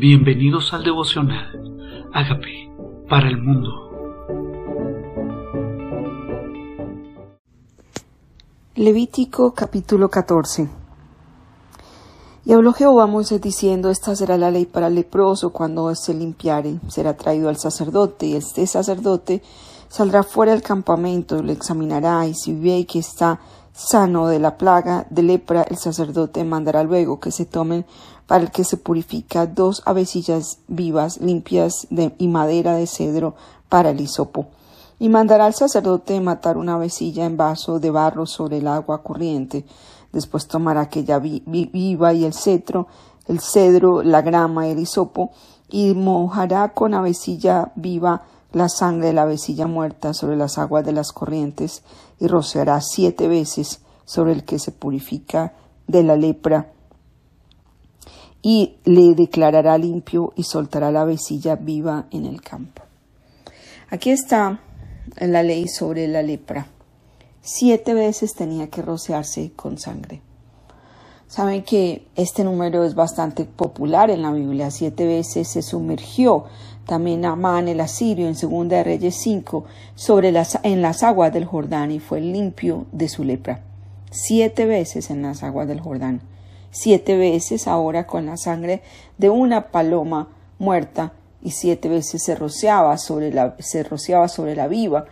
Bienvenidos al devocional. Hágame para el mundo. Levítico capítulo 14 Y habló Jehová a Moisés diciendo, Esta será la ley para el leproso cuando se limpiare, será traído al sacerdote, y este sacerdote saldrá fuera del campamento, lo examinará, y si ve que está sano de la plaga de lepra, el sacerdote mandará luego que se tomen para el que se purifica dos avecillas vivas, limpias de, y madera de cedro para el hisopo. Y mandará al sacerdote matar una avecilla en vaso de barro sobre el agua corriente. Después tomará aquella viva y el cetro, el cedro, la grama y el hisopo, y mojará con avecilla viva la sangre de la avecilla muerta sobre las aguas de las corrientes, y rociará siete veces sobre el que se purifica de la lepra y le declarará limpio y soltará la vecilla viva en el campo. Aquí está la ley sobre la lepra. Siete veces tenía que rociarse con sangre. Saben que este número es bastante popular en la Biblia. Siete veces se sumergió también Amán el asirio en Segunda de Reyes 5 sobre las, en las aguas del Jordán y fue limpio de su lepra. Siete veces en las aguas del Jordán siete veces ahora con la sangre de una paloma muerta y siete veces se rociaba sobre la, se rociaba sobre la viva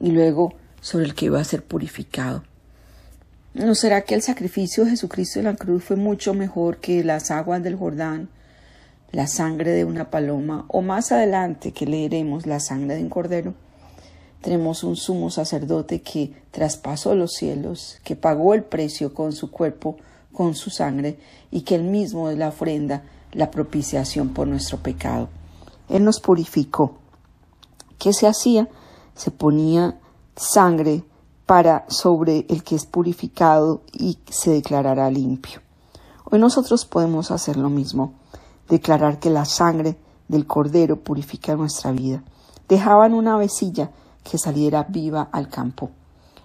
y luego sobre el que iba a ser purificado. ¿No será que el sacrificio de Jesucristo en la cruz fue mucho mejor que las aguas del Jordán, la sangre de una paloma o más adelante que leeremos la sangre de un cordero? Tenemos un sumo sacerdote que traspasó los cielos, que pagó el precio con su cuerpo con su sangre y que Él mismo es la ofrenda, la propiciación por nuestro pecado. Él nos purificó. ¿Qué se hacía? Se ponía sangre para sobre el que es purificado y se declarará limpio. Hoy nosotros podemos hacer lo mismo, declarar que la sangre del cordero purifica nuestra vida. Dejaban una vecilla que saliera viva al campo.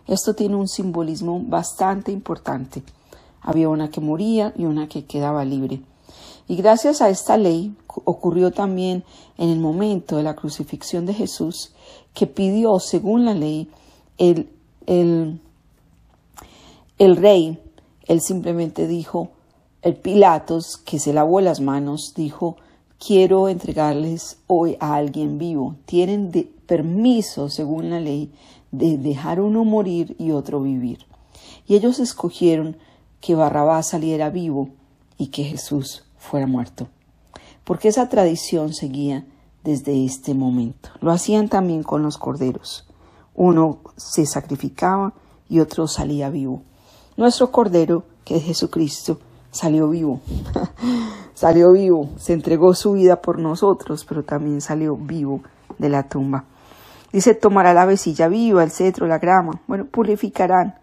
Esto tiene un simbolismo bastante importante. Había una que moría y una que quedaba libre. Y gracias a esta ley ocurrió también en el momento de la crucifixión de Jesús que pidió, según la ley, el, el, el rey, él simplemente dijo, el Pilatos, que se lavó las manos, dijo, quiero entregarles hoy a alguien vivo. Tienen permiso, según la ley, de dejar uno morir y otro vivir. Y ellos escogieron que Barrabás saliera vivo y que Jesús fuera muerto. Porque esa tradición seguía desde este momento. Lo hacían también con los corderos. Uno se sacrificaba y otro salía vivo. Nuestro cordero, que es Jesucristo, salió vivo. salió vivo, se entregó su vida por nosotros, pero también salió vivo de la tumba. Dice, tomará la vecilla viva, el cetro, la grama. Bueno, purificarán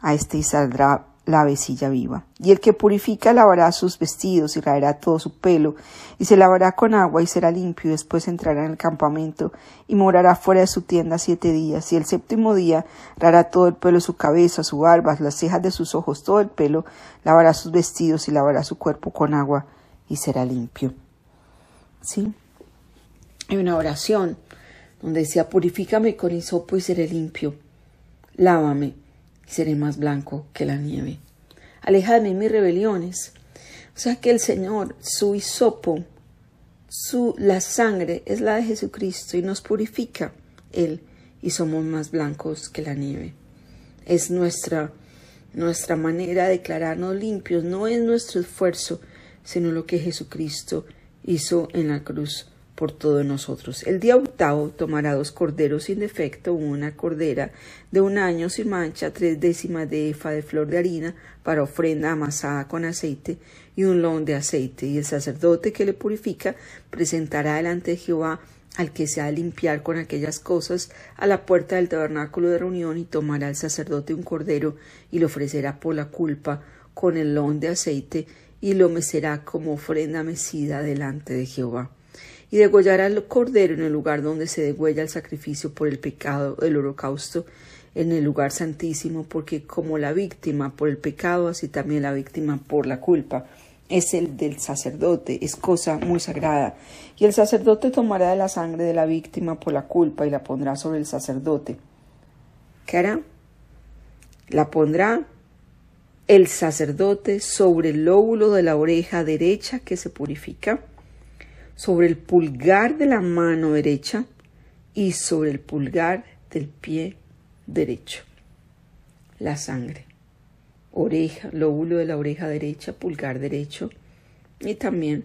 a este y saldrá la vecilla viva. Y el que purifica lavará sus vestidos y raerá todo su pelo, y se lavará con agua y será limpio, y después entrará en el campamento y morará fuera de su tienda siete días, y el séptimo día rará todo el pelo su cabeza, su barba, las cejas de sus ojos, todo el pelo, lavará sus vestidos y lavará su cuerpo con agua, y será limpio. ¿Sí? Hay una oración donde decía, purifícame con hisopo y seré limpio, lávame seré más blanco que la nieve. Alejadme mis rebeliones. O sea que el Señor, su hisopo, su, la sangre es la de Jesucristo y nos purifica Él y somos más blancos que la nieve. Es nuestra, nuestra manera de declararnos limpios, no es nuestro esfuerzo, sino lo que Jesucristo hizo en la cruz por todos nosotros. El día octavo tomará dos corderos sin defecto, una cordera de un año sin mancha, tres décimas de efa de flor de harina para ofrenda amasada con aceite y un lón de aceite. Y el sacerdote que le purifica presentará delante de Jehová al que se ha de limpiar con aquellas cosas a la puerta del tabernáculo de reunión y tomará el sacerdote un cordero y lo ofrecerá por la culpa con el lón de aceite y lo mecerá como ofrenda mecida delante de Jehová y degollará el cordero en el lugar donde se degüella el sacrificio por el pecado, el holocausto, en el lugar santísimo, porque como la víctima por el pecado, así también la víctima por la culpa. es el del sacerdote, es cosa muy sagrada. Y el sacerdote tomará de la sangre de la víctima por la culpa y la pondrá sobre el sacerdote. ¿Qué hará? La pondrá el sacerdote sobre el lóbulo de la oreja derecha que se purifica, sobre el pulgar de la mano derecha y sobre el pulgar del pie derecho. La sangre oreja, lóbulo de la oreja derecha, pulgar derecho y también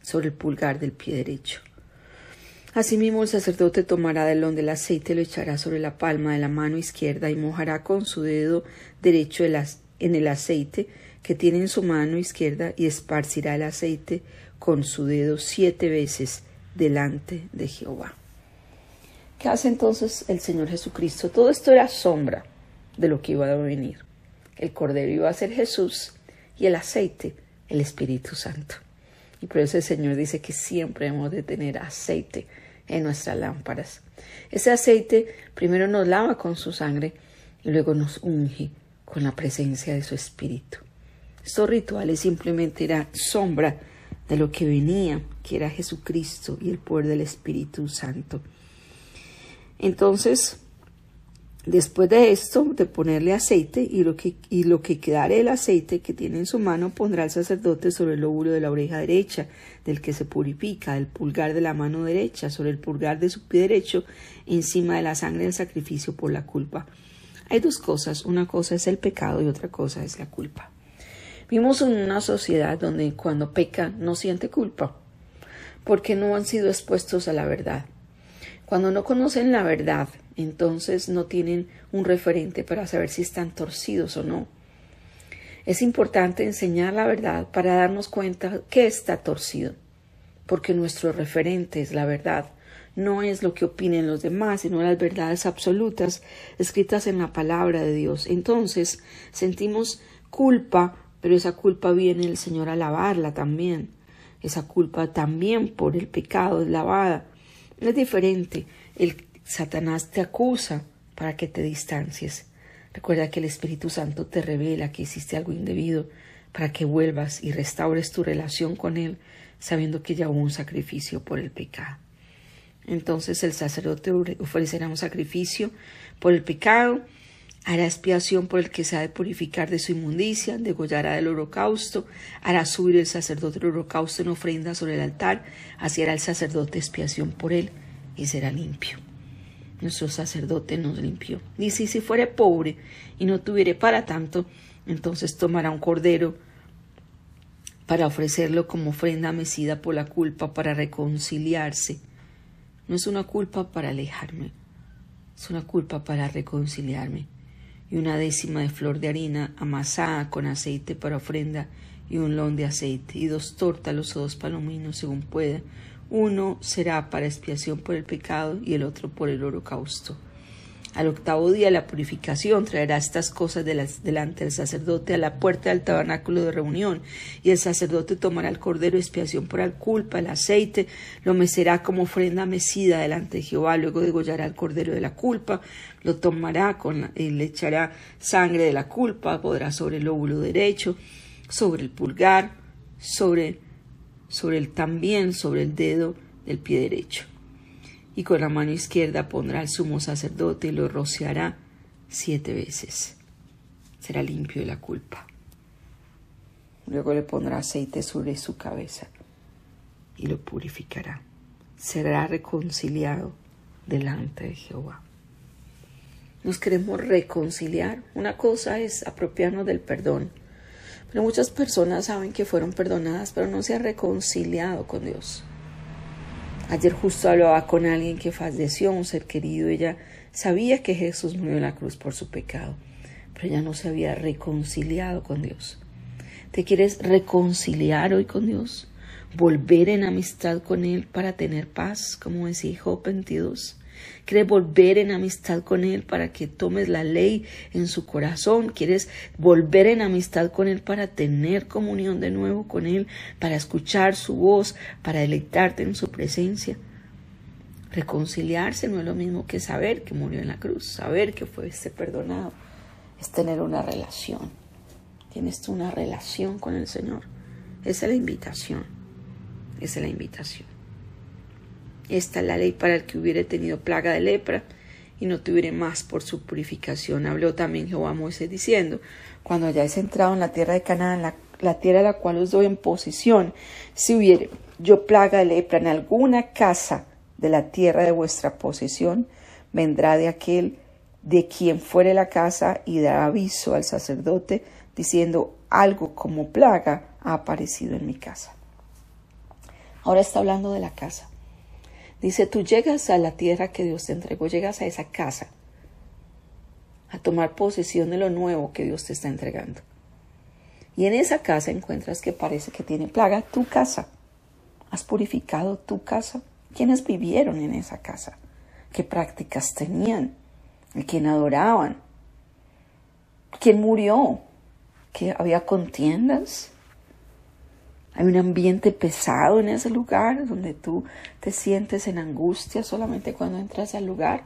sobre el pulgar del pie derecho. Asimismo el sacerdote tomará del don del aceite lo echará sobre la palma de la mano izquierda y mojará con su dedo derecho en el aceite que tiene en su mano izquierda y esparcirá el aceite con su dedo siete veces delante de Jehová. ¿Qué hace entonces el Señor Jesucristo? Todo esto era sombra de lo que iba a venir. El cordero iba a ser Jesús y el aceite el Espíritu Santo. Y por eso el Señor dice que siempre hemos de tener aceite en nuestras lámparas. Ese aceite primero nos lava con su sangre y luego nos unge con la presencia de su Espíritu. Estos rituales simplemente eran sombra de lo que venía, que era Jesucristo y el poder del Espíritu Santo. Entonces, Después de esto, de ponerle aceite y lo que, y lo que quedare el aceite que tiene en su mano, pondrá el sacerdote sobre el lóbulo de la oreja derecha, del que se purifica, el pulgar de la mano derecha, sobre el pulgar de su pie derecho, encima de la sangre del sacrificio por la culpa. Hay dos cosas, una cosa es el pecado y otra cosa es la culpa. Vimos en una sociedad donde cuando peca no siente culpa, porque no han sido expuestos a la verdad. Cuando no conocen la verdad, entonces no tienen un referente para saber si están torcidos o no. Es importante enseñar la verdad para darnos cuenta que está torcido, porque nuestro referente es la verdad, no es lo que opinen los demás, sino las verdades absolutas escritas en la palabra de Dios. Entonces sentimos culpa, pero esa culpa viene el Señor a lavarla también. Esa culpa también por el pecado es lavada. Es diferente el Satanás te acusa para que te distancies. Recuerda que el Espíritu Santo te revela que hiciste algo indebido para que vuelvas y restaures tu relación con Él, sabiendo que ya hubo un sacrificio por el pecado. Entonces el sacerdote ofrecerá un sacrificio por el pecado, hará expiación por el que se ha de purificar de su inmundicia, degollará el holocausto, hará subir el sacerdote el holocausto en ofrenda sobre el altar, así hará el sacerdote expiación por él y será limpio nuestro sacerdote nos limpió. Y si, si fuere pobre y no tuviere para tanto, entonces tomará un cordero para ofrecerlo como ofrenda mecida por la culpa, para reconciliarse. No es una culpa para alejarme, es una culpa para reconciliarme. Y una décima de flor de harina amasada con aceite para ofrenda y un lón de aceite, y dos tórtalos o dos palominos según pueda, uno será para expiación por el pecado y el otro por el holocausto. Al octavo día la purificación traerá estas cosas delante del sacerdote a la puerta del tabernáculo de reunión, y el sacerdote tomará el cordero de expiación por la culpa, el aceite, lo mecerá como ofrenda mecida delante de Jehová, luego degollará el cordero de la culpa, lo tomará con y le echará sangre de la culpa, podrá sobre el óvulo derecho, sobre el pulgar, sobre sobre el también sobre el dedo del pie derecho. Y con la mano izquierda pondrá al sumo sacerdote y lo rociará siete veces. Será limpio de la culpa. Luego le pondrá aceite sobre su cabeza y lo purificará. Será reconciliado delante de Jehová. Nos queremos reconciliar. Una cosa es apropiarnos del perdón pero muchas personas saben que fueron perdonadas, pero no se han reconciliado con Dios. Ayer justo hablaba con alguien que falleció, un ser querido. Ella sabía que Jesús murió en la cruz por su pecado, pero ella no se había reconciliado con Dios. ¿Te quieres reconciliar hoy con Dios? ¿Volver en amistad con Él para tener paz, como decía Job 22? Quieres volver en amistad con Él para que tomes la ley en su corazón, quieres volver en amistad con Él para tener comunión de nuevo con Él, para escuchar su voz, para deleitarte en su presencia. Reconciliarse no es lo mismo que saber que murió en la cruz, saber que fue este perdonado, es tener una relación. Tienes tú una relación con el Señor. Esa es la invitación. Esa es la invitación. Esta es la ley para el que hubiere tenido plaga de lepra y no tuviere más por su purificación. Habló también Jehová a Moisés diciendo, cuando hayáis entrado en la tierra de Canaán, la, la tierra a la cual os doy en posesión, si hubiere yo plaga de lepra en alguna casa de la tierra de vuestra posesión, vendrá de aquel de quien fuere la casa y dará aviso al sacerdote diciendo algo como plaga ha aparecido en mi casa. Ahora está hablando de la casa. Dice, tú llegas a la tierra que Dios te entregó, llegas a esa casa a tomar posesión de lo nuevo que Dios te está entregando. Y en esa casa encuentras que parece que tiene plaga tu casa. ¿Has purificado tu casa? ¿Quiénes vivieron en esa casa? ¿Qué prácticas tenían? ¿A quién adoraban? ¿Quién murió? ¿Que había contiendas? Hay un ambiente pesado en ese lugar donde tú te sientes en angustia solamente cuando entras al lugar.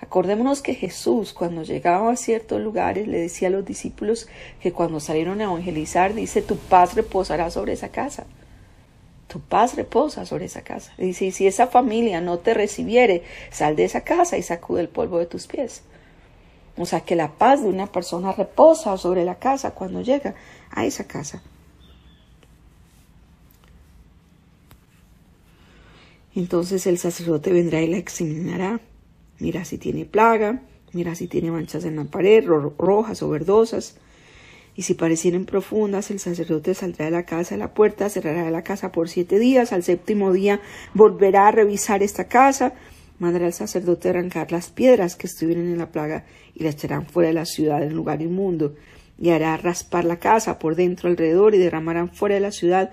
Acordémonos que Jesús cuando llegaba a ciertos lugares le decía a los discípulos que cuando salieron a evangelizar dice tu paz reposará sobre esa casa. Tu paz reposa sobre esa casa. dice, y si esa familia no te recibiere, sal de esa casa y sacude el polvo de tus pies. O sea que la paz de una persona reposa sobre la casa cuando llega a esa casa. Entonces el sacerdote vendrá y la examinará. Mira si tiene plaga, mira si tiene manchas en la pared, rojas o verdosas. Y si parecieren profundas, el sacerdote saldrá de la casa de la puerta, cerrará la casa por siete días. Al séptimo día volverá a revisar esta casa. Mandará al sacerdote arrancar las piedras que estuvieron en la plaga y las echarán fuera de la ciudad en lugar inmundo. Y hará raspar la casa por dentro alrededor y derramarán fuera de la ciudad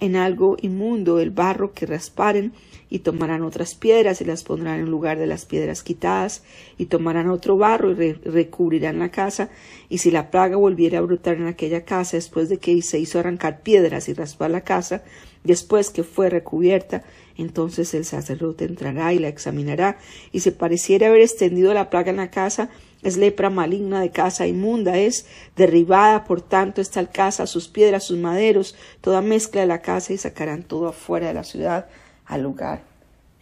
en algo inmundo el barro que rasparen y tomarán otras piedras y las pondrán en lugar de las piedras quitadas y tomarán otro barro y recubrirán la casa y si la plaga volviera a brotar en aquella casa después de que se hizo arrancar piedras y raspar la casa después que fue recubierta entonces el sacerdote entrará y la examinará y si pareciera haber extendido la plaga en la casa es lepra maligna de casa inmunda, es derribada, por tanto, esta casa, sus piedras, sus maderos, toda mezcla de la casa y sacarán todo afuera de la ciudad al lugar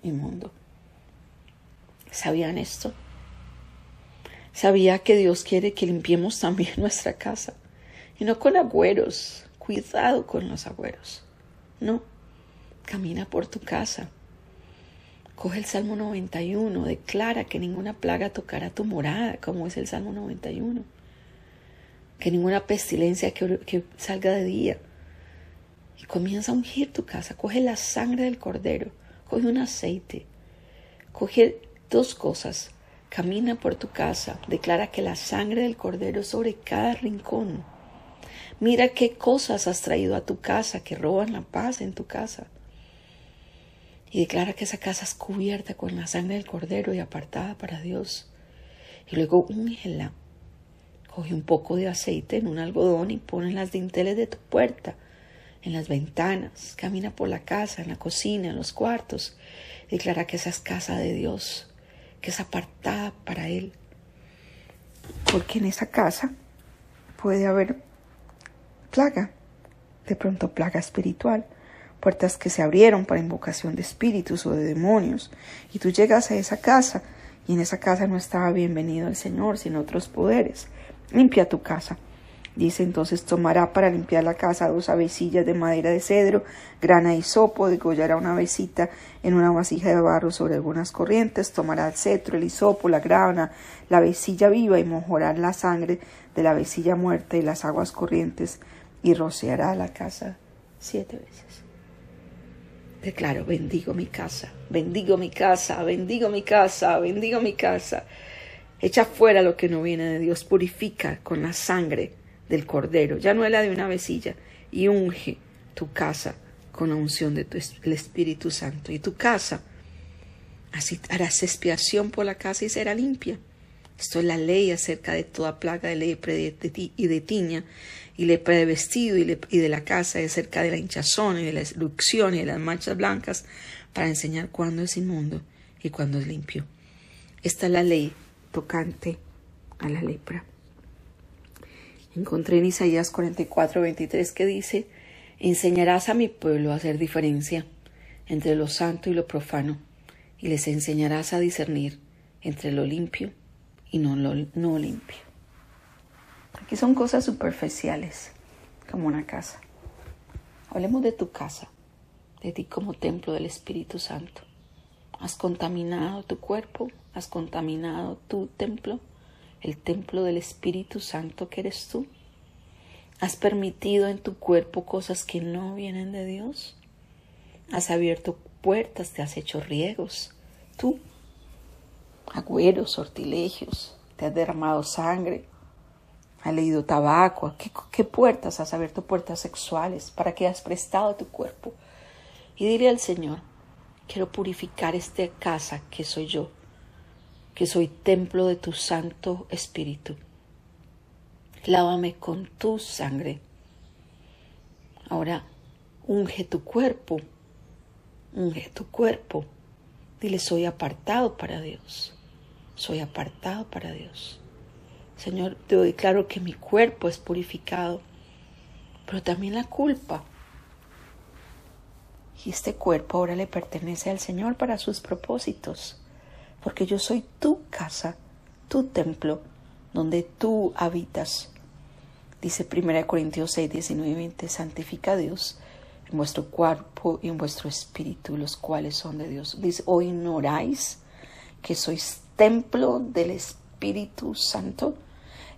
inmundo. ¿Sabían esto? Sabía que Dios quiere que limpiemos también nuestra casa y no con agüeros. Cuidado con los agüeros. No, camina por tu casa Coge el Salmo 91, declara que ninguna plaga tocará tu morada, como es el Salmo 91. Que ninguna pestilencia que, salga de día. Y comienza a ungir tu casa. Coge la sangre del cordero, coge un aceite, coge dos cosas. Camina por tu casa, declara que la sangre del cordero sobre cada rincón. Mira qué cosas has traído a tu casa que roban la paz en tu casa y declara que esa casa es cubierta con la sangre del cordero y apartada para Dios. Y luego úngela. Coge un poco de aceite en un algodón y pone en las dinteles de tu puerta, en las ventanas. Camina por la casa, en la cocina, en los cuartos. Declara que esa es casa de Dios, que es apartada para Él. Porque en esa casa puede haber plaga, de pronto plaga espiritual puertas que se abrieron para invocación de espíritus o de demonios, y tú llegas a esa casa, y en esa casa no estaba bienvenido el Señor, sino otros poderes. Limpia tu casa. Dice entonces tomará para limpiar la casa dos avecillas de madera de cedro, grana y sopo, degollará una avecita en una vasija de barro sobre algunas corrientes, tomará el cetro, el hisopo, la grana, la avecilla viva y mojará la sangre de la avecilla muerta y las aguas corrientes y rociará la casa siete veces. Declaro, bendigo mi casa, bendigo mi casa, bendigo mi casa, bendigo mi casa. Echa fuera lo que no viene de Dios, purifica con la sangre del cordero, ya no es la de una vecilla, y unge tu casa con la unción del Espíritu Santo. Y tu casa, así harás expiación por la casa y será limpia. Esto es la ley acerca de toda plaga de lepra y de tiña y lepra de vestido y, de la casa y acerca de la hinchazón y de la erupción y de las manchas blancas para enseñar cuándo es inmundo y cuándo es limpio. Esta es la ley tocante a la lepra. Encontré en Isaías 44, 23 que dice, Enseñarás a mi pueblo a hacer diferencia entre lo santo y lo profano, y les enseñarás a discernir entre lo limpio y no lo no limpio. Aquí son cosas superficiales, como una casa. Hablemos de tu casa, de ti como templo del Espíritu Santo. ¿Has contaminado tu cuerpo? ¿Has contaminado tu templo? ¿El templo del Espíritu Santo que eres tú? ¿Has permitido en tu cuerpo cosas que no vienen de Dios? ¿Has abierto puertas? ¿Te has hecho riegos? Tú, agüeros, sortilegios, te has derramado sangre, has leído tabaco. ¿Qué, ¿Qué, puertas has abierto? Puertas sexuales. ¿Para qué has prestado tu cuerpo? Y dile al Señor, quiero purificar esta casa que soy yo, que soy templo de tu Santo Espíritu lávame con tu sangre. Ahora, unge tu cuerpo, unge tu cuerpo. Dile, soy apartado para Dios, soy apartado para Dios. Señor, te doy claro que mi cuerpo es purificado, pero también la culpa. Y este cuerpo ahora le pertenece al Señor para sus propósitos, porque yo soy tu casa, tu templo, donde tú habitas. Dice 1 Corintios 6, 19 y 20, santifica a Dios en vuestro cuerpo y en vuestro espíritu, los cuales son de Dios. Dice, ¿o ignoráis que sois templo del Espíritu Santo,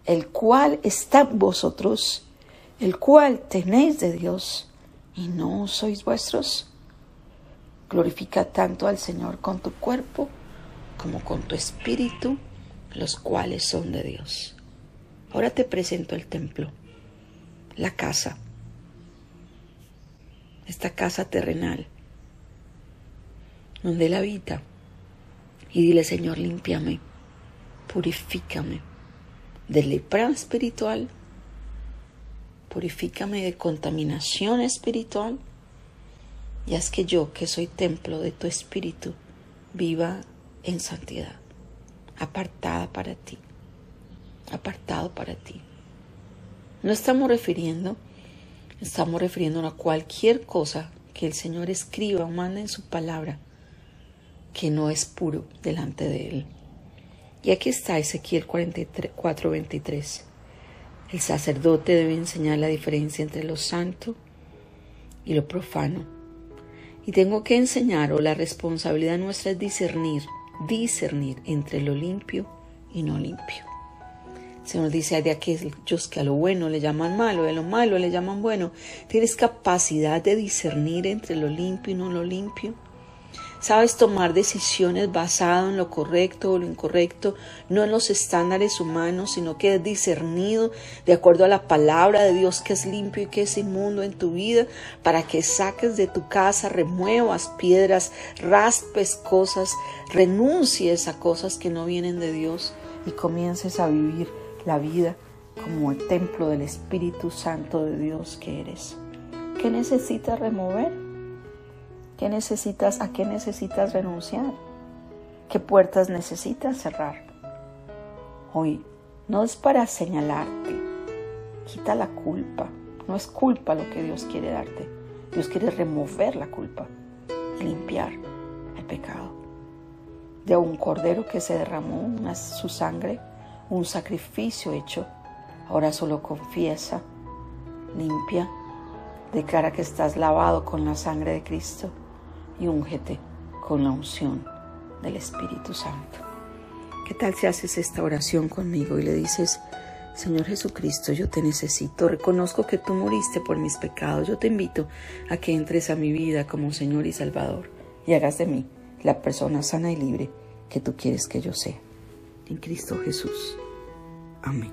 el cual está vosotros, el cual tenéis de Dios y no sois vuestros? Glorifica tanto al Señor con tu cuerpo como con tu espíritu, los cuales son de Dios. Ahora te presento el templo, la casa, esta casa terrenal, donde Él habita. Y dile, Señor, límpiame, purifícame de lepra espiritual, purifícame de contaminación espiritual, y haz que yo, que soy templo de tu espíritu, viva en santidad, apartada para ti apartado para ti. No estamos refiriendo, estamos refiriendo a cualquier cosa que el Señor escriba o mande en su palabra que no es puro delante de Él. Y aquí está Ezequiel 4:23. El sacerdote debe enseñar la diferencia entre lo santo y lo profano. Y tengo que enseñar, o la responsabilidad nuestra es discernir, discernir entre lo limpio y no limpio. Señor dice, hay de aquellos que a lo bueno le llaman malo, a lo malo le llaman bueno. ¿Tienes capacidad de discernir entre lo limpio y no lo limpio? ¿Sabes tomar decisiones basadas en lo correcto o lo incorrecto, no en los estándares humanos, sino que es discernido de acuerdo a la palabra de Dios que es limpio y que es inmundo en tu vida, para que saques de tu casa, remuevas piedras, raspes cosas, renuncies a cosas que no vienen de Dios y comiences a vivir la vida como el templo del Espíritu Santo de Dios que eres. ¿Qué necesitas remover? ¿Qué necesitas, ¿A qué necesitas renunciar? ¿Qué puertas necesitas cerrar? Hoy no es para señalarte, quita la culpa. No es culpa lo que Dios quiere darte. Dios quiere remover la culpa y limpiar el pecado. De un cordero que se derramó su sangre un sacrificio hecho. Ahora solo confiesa, limpia, declara que estás lavado con la sangre de Cristo y úngete con la unción del Espíritu Santo. ¿Qué tal si haces esta oración conmigo y le dices, Señor Jesucristo, yo te necesito, reconozco que tú moriste por mis pecados, yo te invito a que entres a mi vida como Señor y Salvador y hagas de mí la persona sana y libre que tú quieres que yo sea en Cristo Jesús. Amén.